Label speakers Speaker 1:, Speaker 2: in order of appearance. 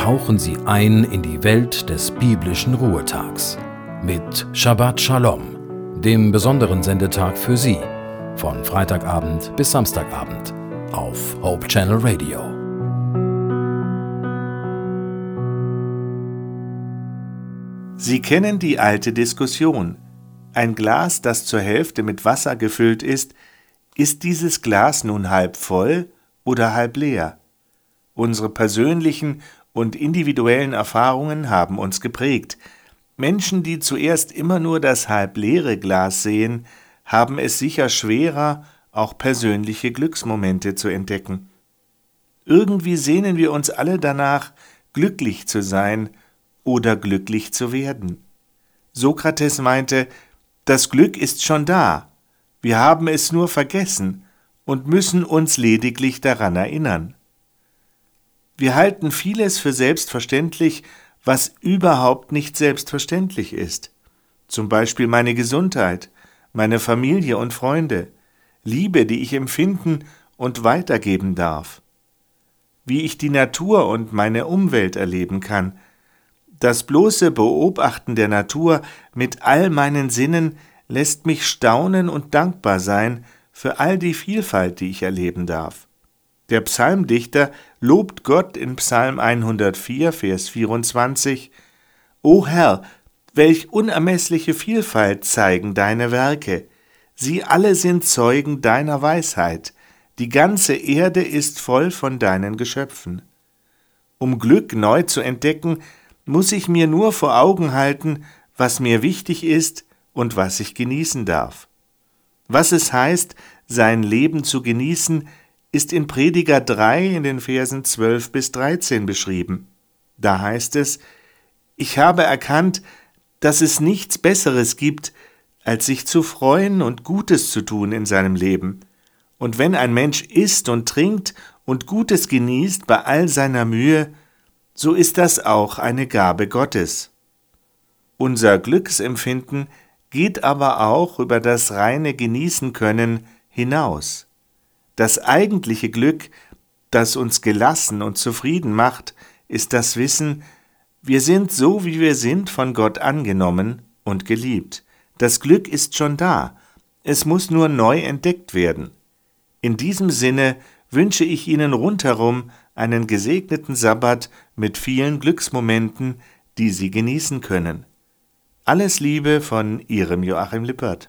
Speaker 1: tauchen Sie ein in die Welt des biblischen Ruhetags mit Shabbat Shalom, dem besonderen Sendetag für Sie, von Freitagabend bis Samstagabend auf Hope Channel Radio.
Speaker 2: Sie kennen die alte Diskussion. Ein Glas, das zur Hälfte mit Wasser gefüllt ist, ist dieses Glas nun halb voll oder halb leer? Unsere persönlichen und individuellen Erfahrungen haben uns geprägt. Menschen, die zuerst immer nur das halb leere Glas sehen, haben es sicher schwerer, auch persönliche Glücksmomente zu entdecken. Irgendwie sehnen wir uns alle danach, glücklich zu sein oder glücklich zu werden. Sokrates meinte, das Glück ist schon da, wir haben es nur vergessen und müssen uns lediglich daran erinnern. Wir halten vieles für selbstverständlich, was überhaupt nicht selbstverständlich ist. Zum Beispiel meine Gesundheit, meine Familie und Freunde, Liebe, die ich empfinden und weitergeben darf. Wie ich die Natur und meine Umwelt erleben kann. Das bloße Beobachten der Natur mit all meinen Sinnen lässt mich staunen und dankbar sein für all die Vielfalt, die ich erleben darf. Der Psalmdichter lobt Gott in Psalm 104, Vers 24, O Herr, welch unermessliche Vielfalt zeigen deine Werke, sie alle sind Zeugen deiner Weisheit, die ganze Erde ist voll von deinen Geschöpfen. Um Glück neu zu entdecken, muss ich mir nur vor Augen halten, was mir wichtig ist und was ich genießen darf. Was es heißt, sein Leben zu genießen, ist in Prediger 3 in den Versen 12 bis 13 beschrieben. Da heißt es, ich habe erkannt, dass es nichts Besseres gibt, als sich zu freuen und Gutes zu tun in seinem Leben. Und wenn ein Mensch isst und trinkt und Gutes genießt bei all seiner Mühe, so ist das auch eine Gabe Gottes. Unser Glücksempfinden geht aber auch über das reine Genießen können hinaus. Das eigentliche Glück, das uns gelassen und zufrieden macht, ist das Wissen, wir sind so, wie wir sind, von Gott angenommen und geliebt. Das Glück ist schon da, es muss nur neu entdeckt werden. In diesem Sinne wünsche ich Ihnen rundherum einen gesegneten Sabbat mit vielen Glücksmomenten, die Sie genießen können. Alles Liebe von Ihrem Joachim Lippert.